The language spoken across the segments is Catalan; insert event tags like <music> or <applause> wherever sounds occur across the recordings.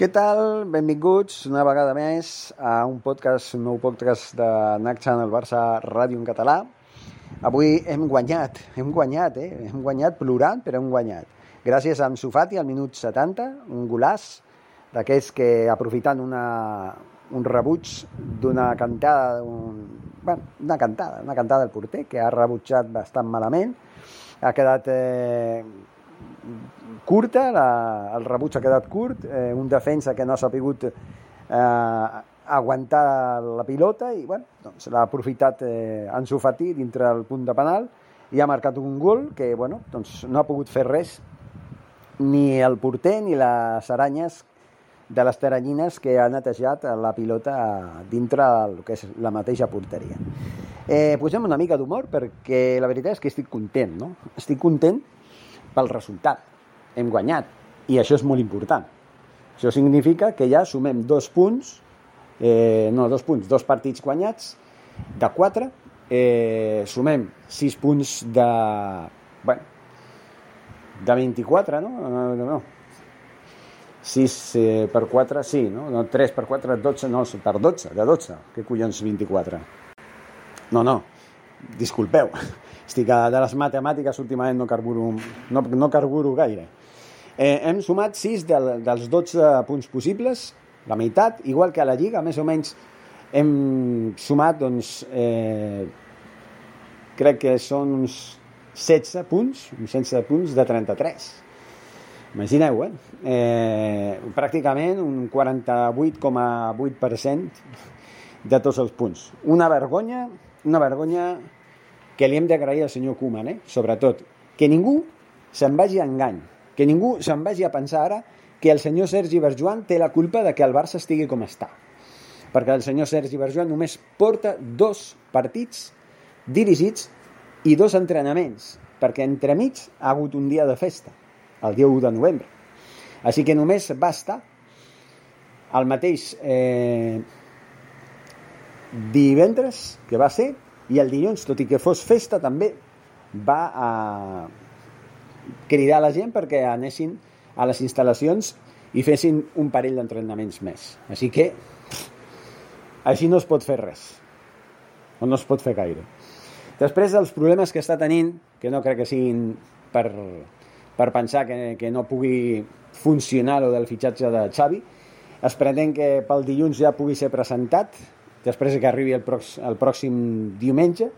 Què tal? Benvinguts una vegada més a un podcast, un nou podcast de NAC Channel Barça Ràdio en català. Avui hem guanyat, hem guanyat, eh? Hem guanyat plorant, però hem guanyat. Gràcies a Ansu Fati al minut 70, un golàs d'aquells que aprofitant una, un rebuig d'una cantada, un, bueno, una cantada, una cantada del porter que ha rebutjat bastant malament, ha quedat eh, curta, la, el rebuig ha quedat curt, eh, un defensa que no ha sapigut eh, aguantar la pilota i bueno, doncs l'ha aprofitat eh, Ansu Fati dintre del punt de penal i ha marcat un gol que bueno, doncs no ha pogut fer res ni el porter ni les aranyes de les teranyines que ha netejat la pilota dintre del que és la mateixa porteria. Eh, posem una mica d'humor perquè la veritat és que estic content, no? Estic content pel resultat. Hem guanyat i això és molt important. Això significa que ja sumem dos punts, eh, no, dos punts, dos partits guanyats de quatre, eh, sumem sis punts de... Bueno, de 24, no? No, no, no. 6 eh, per 4, sí, no? no 3 per 4, 12, no, per 12, de 12. Què collons 24? No, no, disculpeu, estic de les matemàtiques últimament no carburo, no, no carburo gaire. Eh, hem sumat 6 del, dels 12 punts possibles, la meitat, igual que a la Lliga, més o menys hem sumat, doncs, eh, crec que són uns 16 punts, uns 16 punts de 33. Imagineu, eh? eh pràcticament un 48,8% de tots els punts. Una vergonya, una vergonya que li hem d'agrair al senyor Koeman, eh? sobretot. Que ningú se'n vagi a engany, que ningú se'n vagi a pensar ara que el senyor Sergi Berjoan té la culpa de que el Barça estigui com està. Perquè el senyor Sergi Berjoan només porta dos partits dirigits i dos entrenaments, perquè entremig ha hagut un dia de festa, el dia 1 de novembre. Així que només va estar el mateix eh, divendres, que va ser, i el dilluns, tot i que fos festa, també va a cridar a la gent perquè anessin a les instal·lacions i fessin un parell d'entrenaments més. Així que així no es pot fer res. O no es pot fer gaire. Després dels problemes que està tenint, que no crec que siguin per, per pensar que, que no pugui funcionar lo del fitxatge de Xavi, es pretén que pel dilluns ja pugui ser presentat, després que arribi el, prox, el pròxim diumenge.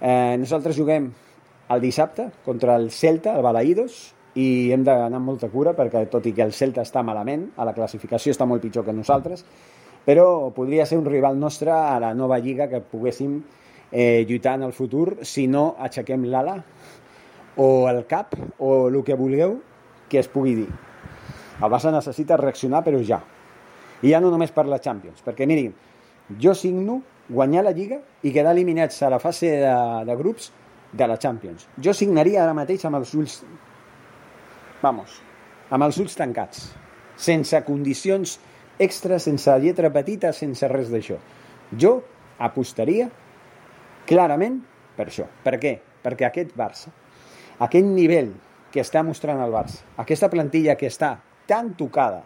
Eh, nosaltres juguem el dissabte contra el Celta, el Balaïdos, i hem d'anar amb molta cura perquè tot i que el Celta està malament, a la classificació està molt pitjor que nosaltres, però podria ser un rival nostre a la nova lliga que poguéssim eh, lluitar en el futur si no aixequem l'ala o el cap o el que vulgueu que es pugui dir. El Barça necessita reaccionar, però ja. I ja no només per la Champions, perquè miri, jo signo guanyar la Lliga i quedar eliminats a la fase de, de grups de la Champions. Jo signaria ara mateix amb els ulls... Vamos, amb els ulls tancats, sense condicions extra, sense lletra petita, sense res d'això. Jo apostaria clarament per això. Per què? Perquè aquest Barça, aquest nivell que està mostrant el Barça, aquesta plantilla que està tan tocada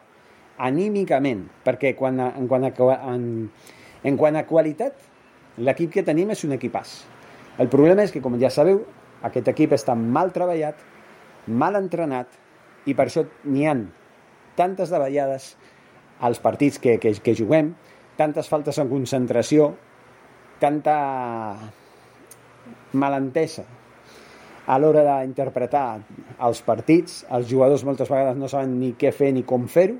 anímicament, perquè quan quant a, en, quant a qualitat, l'equip que tenim és un equipàs. El problema és que, com ja sabeu, aquest equip està mal treballat, mal entrenat i per això n'hi han tantes davallades als partits que, que, que juguem, tantes faltes en concentració, tanta malentesa a l'hora d'interpretar els partits, els jugadors moltes vegades no saben ni què fer ni com fer-ho,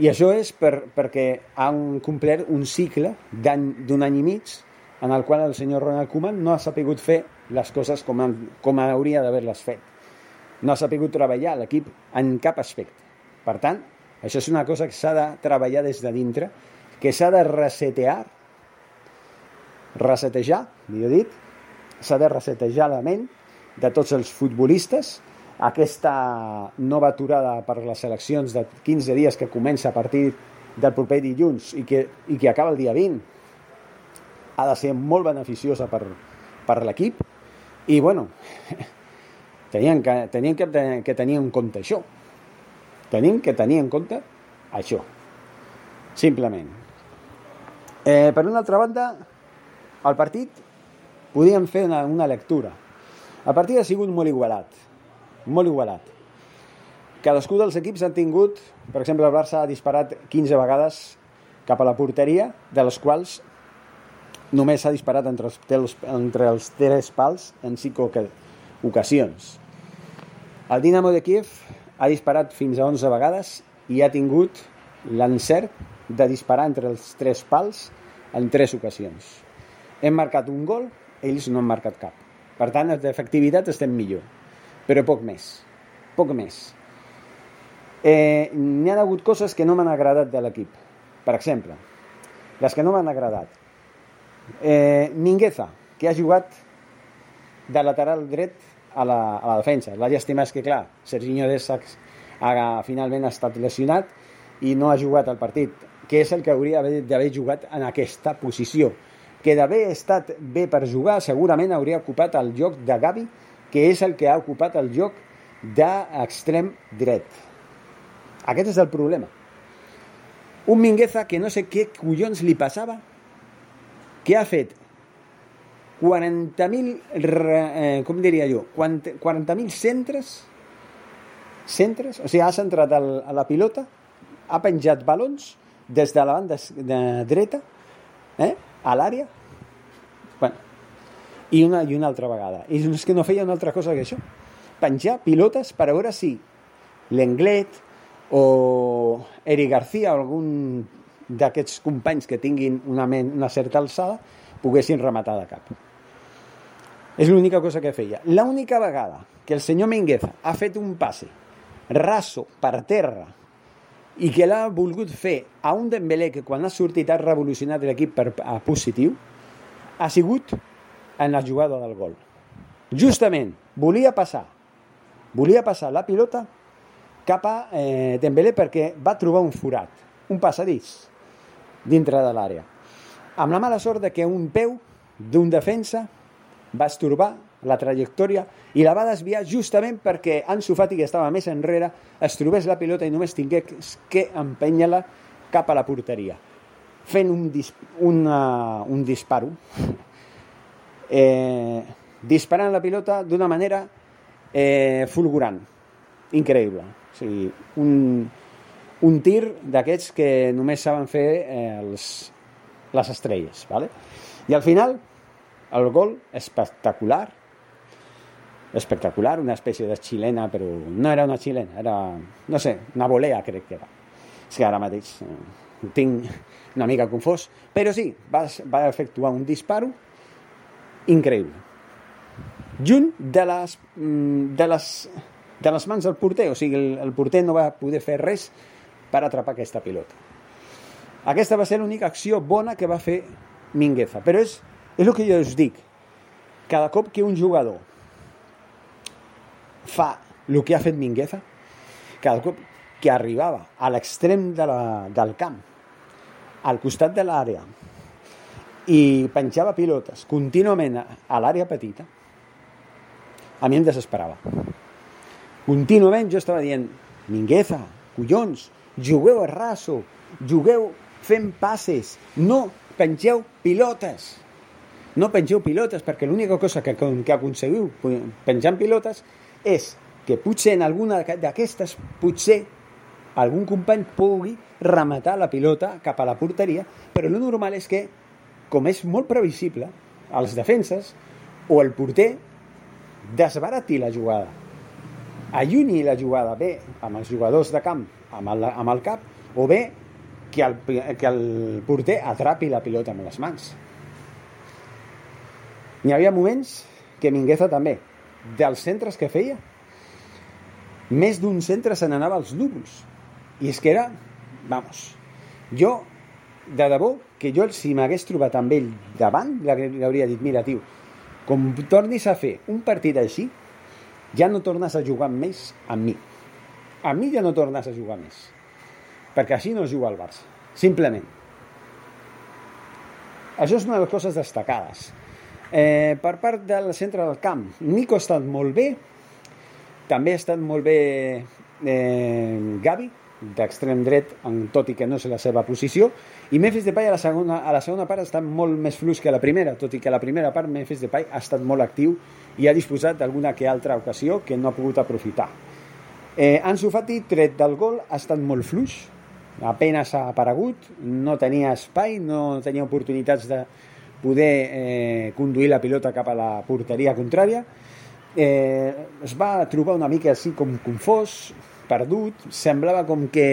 i això és per, perquè han complert un cicle d'un any i mig en el qual el senyor Ronald Koeman no ha sapigut fer les coses com, han, com hauria d'haver-les fet. No ha sapigut treballar l'equip en cap aspecte. Per tant, això és una cosa que s'ha de treballar des de dintre, que s'ha de resetear, resetejar, millor dit, s'ha de resetejar la ment de tots els futbolistes, aquesta nova aturada per les eleccions de 15 dies que comença a partir del proper dilluns i que, i que acaba el dia 20 ha de ser molt beneficiosa per, per l'equip. I bueno <laughs> tenien que, tenien que, que tenir en compte això. Tenim que tenir en compte això. Simplement. Eh, per una altra banda el partit podíem fer una, una lectura. El partit ha sigut molt igualat molt igualat cadascú dels equips han tingut per exemple el Barça ha disparat 15 vegades cap a la porteria de les quals només s'ha disparat entre els, entre els tres pals en cinc ocasions. El Dinamo de Kiev ha disparat fins a 11 vegades i ha tingut l'encert de disparar entre els tres pals en tres ocasions. Hem marcat un gol, ells no han marcat cap. Per tant, d'efectivitat estem millor, però poc més. Poc més. Eh, N'hi ha hagut coses que no m'han agradat de l'equip. Per exemple, les que no m'han agradat. Eh, Mingueza, que ha jugat de lateral dret a la, a la defensa. La llàstima és que, clar, Serginho Dessacs ha, finalment ha estat lesionat i no ha jugat al partit, que és el que hauria d'haver jugat en aquesta posició. Que d'haver estat bé per jugar, segurament hauria ocupat el lloc de Gavi, que és el que ha ocupat el lloc d'extrem dret. Aquest és el problema. Un Mingueza que no sé què collons li passava que ha fet 40.000, eh, com diria jo, 40.000 centres, centres, o sigui, ha centrat el, a la pilota, ha penjat balons des de la banda de dreta eh, a l'àrea, i una, i una altra vegada. I és que no feia una altra cosa que això. Penjar pilotes per veure si l'Englet o Eric García o algun d'aquests companys que tinguin una, ment, una certa alçada poguessin rematar de cap. És l'única cosa que feia. L'única vegada que el senyor Mingueza ha fet un passe raso per terra i que l'ha volgut fer a un Dembélé que quan ha sortit ha revolucionat l'equip per a positiu ha sigut en la jugada del gol. Justament, volia passar volia passar la pilota cap a eh, Dembélé perquè va trobar un forat, un passadís dintre de l'àrea. Amb la mala sort de que un peu d'un defensa va estorbar la trajectòria i la va desviar justament perquè Ansu Fati, que estava més enrere, es trobés la pilota i només tingués que empènyer-la cap a la porteria, fent un, dis una, un disparo, eh, disparant la pilota d'una manera eh, fulgurant, increïble. O sigui, un, un tir d'aquests que només saben fer eh, els, les estrelles. ¿vale? I al final, el gol espectacular, espectacular, una espècie de xilena, però no era una xilena, era, no sé, una volea crec que era. És que ara mateix eh, tinc una mica confós, però sí, va, va efectuar un disparo increïble. Junt de les, mm, de les, de les mans del porter, o sigui, el, el porter no va poder fer res per atrapar aquesta pilota. Aquesta va ser l'única acció bona que va fer Mingueza. Però és, és el que jo us dic. Cada cop que un jugador fa el que ha fet Mingueza, cada cop que arribava a l'extrem de la, del camp, al costat de l'àrea, i penjava pilotes contínuament a l'àrea petita, a mi em desesperava. Contínuament jo estava dient, Mingueza, collons, jugueu a raso, jugueu fent passes, no pengeu pilotes. No pengeu pilotes, perquè l'única cosa que, que aconseguiu penjant pilotes és que potser en alguna d'aquestes, potser algun company pugui rematar la pilota cap a la porteria, però el normal és que, com és molt previsible, els defenses o el porter desbarati la jugada, allunyi la jugada bé amb els jugadors de camp amb el, amb el cap o bé que el, que el porter atrapi la pilota amb les mans. N'hi havia moments que Mingueza també, dels centres que feia, més d'un centre se n'anava als núvols. I és que era, vamos, jo, de debò, que jo si m'hagués trobat amb ell davant, li hauria dit, mira, tio, com tornis a fer un partit així, ja no tornes a jugar més amb mi. A mi ja no tornes a jugar més. Perquè així no juga el Barça. Simplement. Això és una de les coses destacades. Eh, per part del centre del camp, Nico ha estat molt bé, també ha estat molt bé eh, Gavi, d'extrem dret, tot i que no és la seva posició, i Memphis Depay a la segona, a la segona part ha estat molt més fluix que la primera, tot i que a la primera part Memphis Depay ha estat molt actiu i ha disposat d'alguna que altra ocasió que no ha pogut aprofitar. Eh, Ansu Fati, tret del gol, ha estat molt fluix, apenas ha aparegut, no tenia espai, no tenia oportunitats de poder eh, conduir la pilota cap a la porteria contrària. Eh, es va trobar una mica així com confós, perdut, semblava com que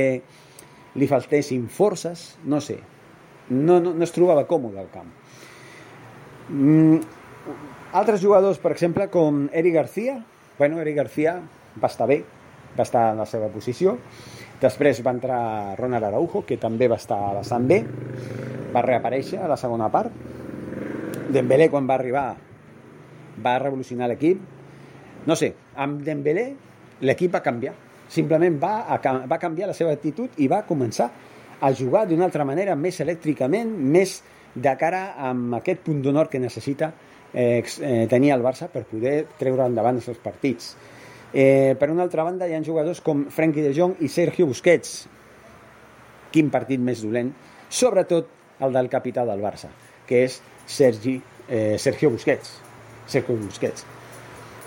li faltessin forces, no sé, no, no, no es trobava còmode al camp. Mm, altres jugadors, per exemple, com Eric García, bueno, Eric García va estar bé, va estar en la seva posició, després va entrar Ronald Araujo, que també va estar bastant bé, va reaparèixer a la segona part, Dembélé quan va arribar va revolucionar l'equip, no sé, amb Dembélé l'equip va canviar, simplement va, a, va canviar la seva actitud i va començar a jugar d'una altra manera, més elèctricament, més de cara amb aquest punt d'honor que necessita eh, eh, tenir el Barça per poder treure endavant els seus partits. Eh, per una altra banda, hi ha jugadors com Frenkie de Jong i Sergio Busquets. Quin partit més dolent, sobretot el del capità del Barça, que és Sergi, eh, Sergio Busquets. Sergio Busquets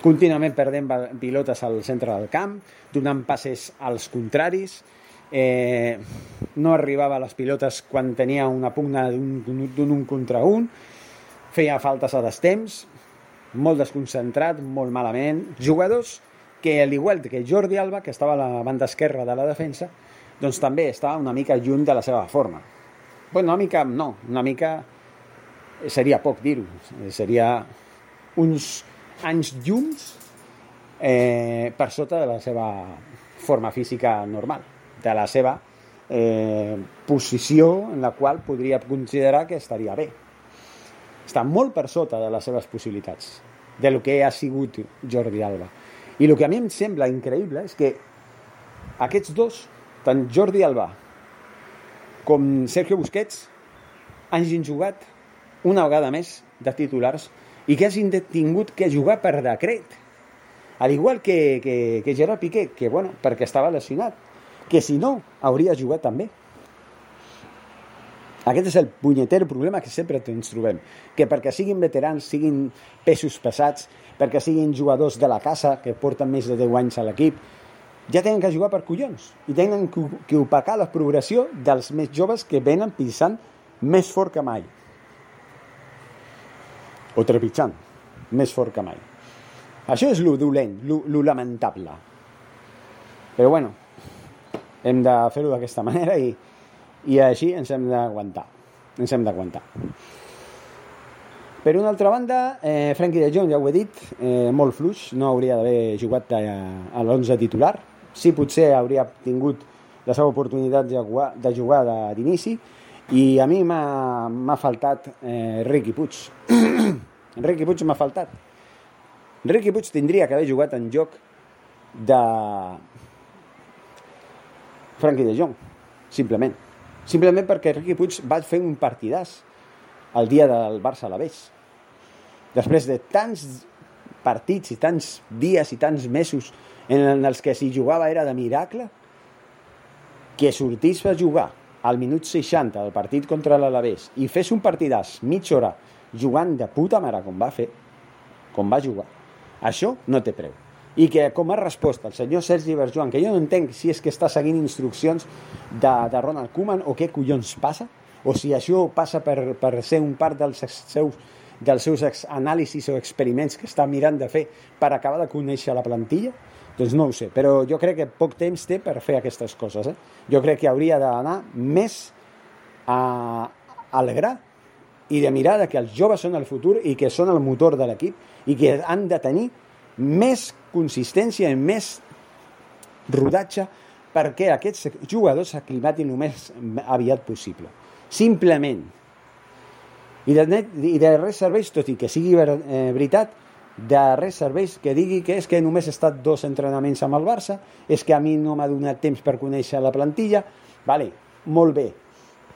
contínuament perdent pilotes al centre del camp, donant passes als contraris, eh, no arribava a les pilotes quan tenia una pugna d'un un contra un, feia faltes a destemps, molt desconcentrat, molt malament, jugadors que, al igual que Jordi Alba, que estava a la banda esquerra de la defensa, doncs també estava una mica lluny de la seva forma. Bueno, una mica no, una mica seria poc dir-ho, seria uns anys llums eh, per sota de la seva forma física normal, de la seva eh, posició en la qual podria considerar que estaria bé. Està molt per sota de les seves possibilitats, de lo que ha sigut Jordi Alba. I el que a mi em sembla increïble és que aquests dos, tant Jordi Alba com Sergio Busquets, hagin jugat una vegada més de titulars i que hagin tingut que jugar per decret. Al igual que, que, que Gerard Piqué, que bueno, perquè estava lesionat, que si no, hauria jugat també. Aquest és el punyeter problema que sempre ens trobem, que perquè siguin veterans, siguin pesos pesats, perquè siguin jugadors de la casa que porten més de 10 anys a l'equip, ja tenen que jugar per collons i tenen que opacar la progressió dels més joves que venen pisant més fort que mai o trepitjant, més fort que mai. Això és lo dolent, lo, lo lamentable. Però bueno, hem de fer-ho d'aquesta <laughs> manera i, i així ens hem d'aguantar. Ens hem d'aguantar. Per una altra banda, eh, Frankie de Jong, ja ho he dit, eh, molt fluix, no hauria d'haver jugat a, a l'11 titular. Sí, potser hauria tingut la seva oportunitat de jugar, de jugar d'inici, i a mi m'ha faltat eh, Riqui Puig. <clears throat> Riqui Puig m'ha faltat. Riqui Puig tindria que haver jugat en joc de Frankie de Jong, simplement. Simplement perquè Riqui Puig va fer un partidàs el dia del Barça a la Beix. Després de tants partits i tants dies i tants mesos en els que si jugava era de miracle, que sortís a jugar al minut 60 del partit contra l'Alavés i fes un partidàs mitja hora jugant de puta mare com va fer, com va jugar, això no té preu. i que com a resposta el senyor Sergi Berjoan, que jo no entenc si és que està seguint instruccions de, de Ronald Koeman o què collons passa, o si això passa per, per ser un part dels seus, dels seus anàlisis o experiments que està mirant de fer per acabar de conèixer la plantilla, doncs no ho sé, però jo crec que poc temps té per fer aquestes coses. Eh? Jo crec que hauria d'anar més a, al gra i de mirar que els joves són el futur i que són el motor de l'equip i que han de tenir més consistència i més rodatge perquè aquests jugadors s'aclimatin el més aviat possible. Simplement. I de, net, I de res serveix, tot i que sigui ver, eh, veritat, de res serveix que digui que és que només he estat dos entrenaments amb el Barça, és que a mi no m'ha donat temps per conèixer la plantilla, vale, molt bé,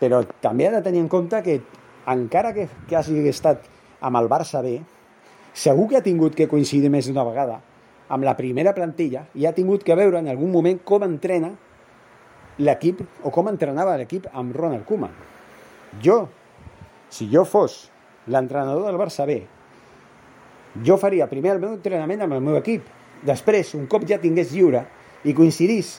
però també ha de tenir en compte que encara que, que hagi estat amb el Barça B, segur que ha tingut que coincidir més d'una vegada amb la primera plantilla i ha tingut que veure en algun moment com entrena l'equip o com entrenava l'equip amb Ronald Koeman. Jo, si jo fos l'entrenador del Barça B, jo faria primer el meu entrenament amb el meu equip. Després, un cop ja tingués lliure i coincidís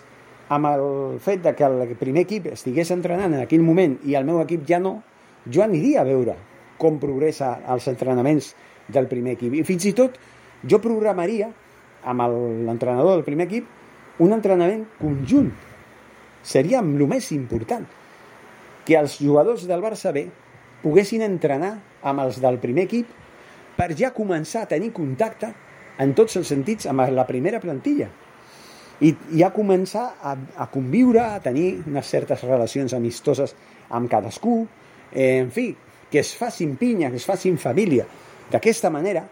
amb el fet de que el primer equip estigués entrenant en aquell moment i el meu equip ja no, jo aniria a veure com progressa els entrenaments del primer equip. I fins i tot jo programaria amb l'entrenador del primer equip un entrenament conjunt. Seria el més important que els jugadors del Barça B poguessin entrenar amb els del primer equip per ja començar a tenir contacte en tots els sentits amb la primera plantilla i ja començar a, a conviure, a tenir unes certes relacions amistoses amb cadascú, eh, en fi, que es facin pinya, que es facin família. D'aquesta manera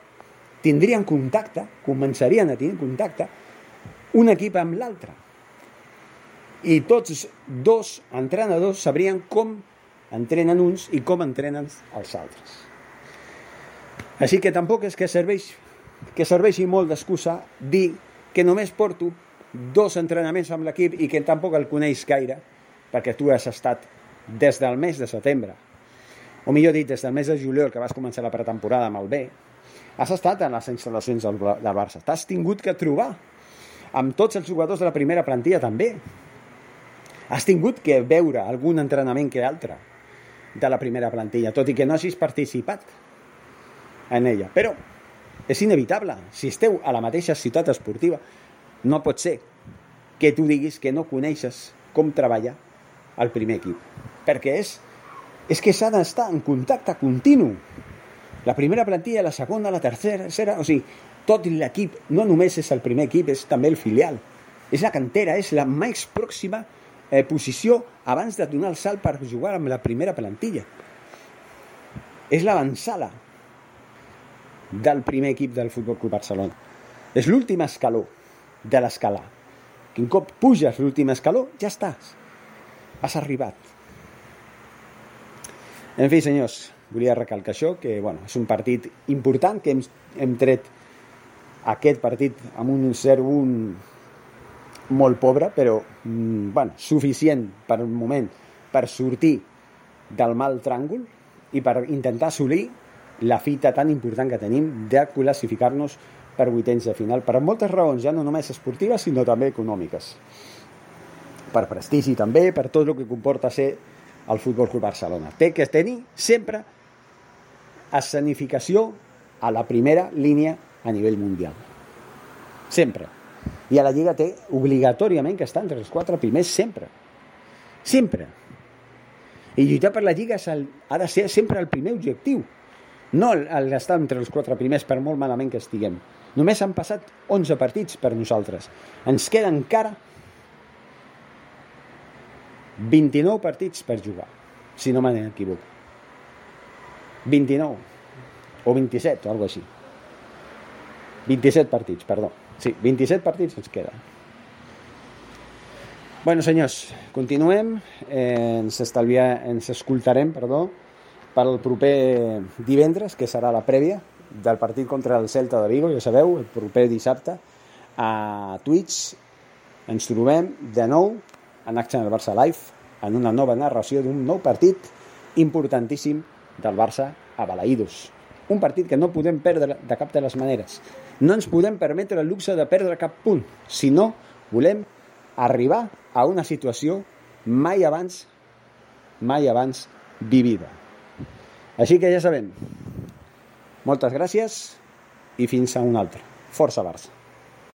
tindrien contacte, començarien a tenir contacte un equip amb l'altre. I tots dos entrenadors sabrien com entrenen uns i com entrenen els altres. Així que tampoc és que serveix que serveixi molt d'excusa dir que només porto dos entrenaments amb l'equip i que tampoc el coneix gaire perquè tu has estat des del mes de setembre o millor dit, des del mes de juliol que vas començar la pretemporada amb el B has estat en les instal·lacions del, del Barça. T'has tingut que trobar amb tots els jugadors de la primera plantilla també. Has tingut que veure algun entrenament que altre de la primera plantilla, tot i que no hagis participat en ella. Però és inevitable. Si esteu a la mateixa ciutat esportiva, no pot ser que tu diguis que no coneixes com treballa el primer equip. Perquè és, és que s'ha d'estar en contacte continu la primera plantilla, la segona, la tercera, tercera, o sigui, tot l'equip, no només és el primer equip, és també el filial. És la cantera, és la més pròxima eh, posició abans de donar el salt per jugar amb la primera plantilla. És l'avançala del primer equip del Futbol Club Barcelona. És l'últim escaló de l'escala. Que un cop puges l'últim escaló, ja estàs. Has arribat. En fi, senyors, volia recalcar això, que bueno, és un partit important, que hem, hem tret aquest partit amb un 0-1 molt pobre, però mm, bueno, suficient per un moment per sortir del mal tràngol i per intentar assolir la fita tan important que tenim de classificar-nos per vuitens de final, per moltes raons, ja no només esportives, sinó també econòmiques. Per prestigi també, per tot el que comporta ser el Futbol Club Barcelona. Té que tenir sempre escenificació a la primera línia a nivell mundial. Sempre. I a la Lliga té obligatòriament que estar entre els quatre primers sempre. Sempre. I lluitar per la Lliga el, ha de ser sempre el primer objectiu. No el, d'estar entre els quatre primers per molt malament que estiguem. Només han passat 11 partits per nosaltres. Ens queden encara 29 partits per jugar, si no m'equivoco. 29 o 27 o alguna així 27 partits, perdó sí, 27 partits ens queda Bueno, senyors, continuem. Eh, ens, estalvia, ens escoltarem perdó, per al proper divendres, que serà la prèvia del partit contra el Celta de Vigo, ja sabeu, el proper dissabte, a Twitch. Ens trobem de nou en Action Barça Live, en una nova narració d'un nou partit importantíssim del Barça a Balaïdos. Un partit que no podem perdre de cap de les maneres. No ens podem permetre el luxe de perdre cap punt, si no volem arribar a una situació mai abans, mai abans vivida. Així que ja sabem. Moltes gràcies i fins a un altre. Força Barça.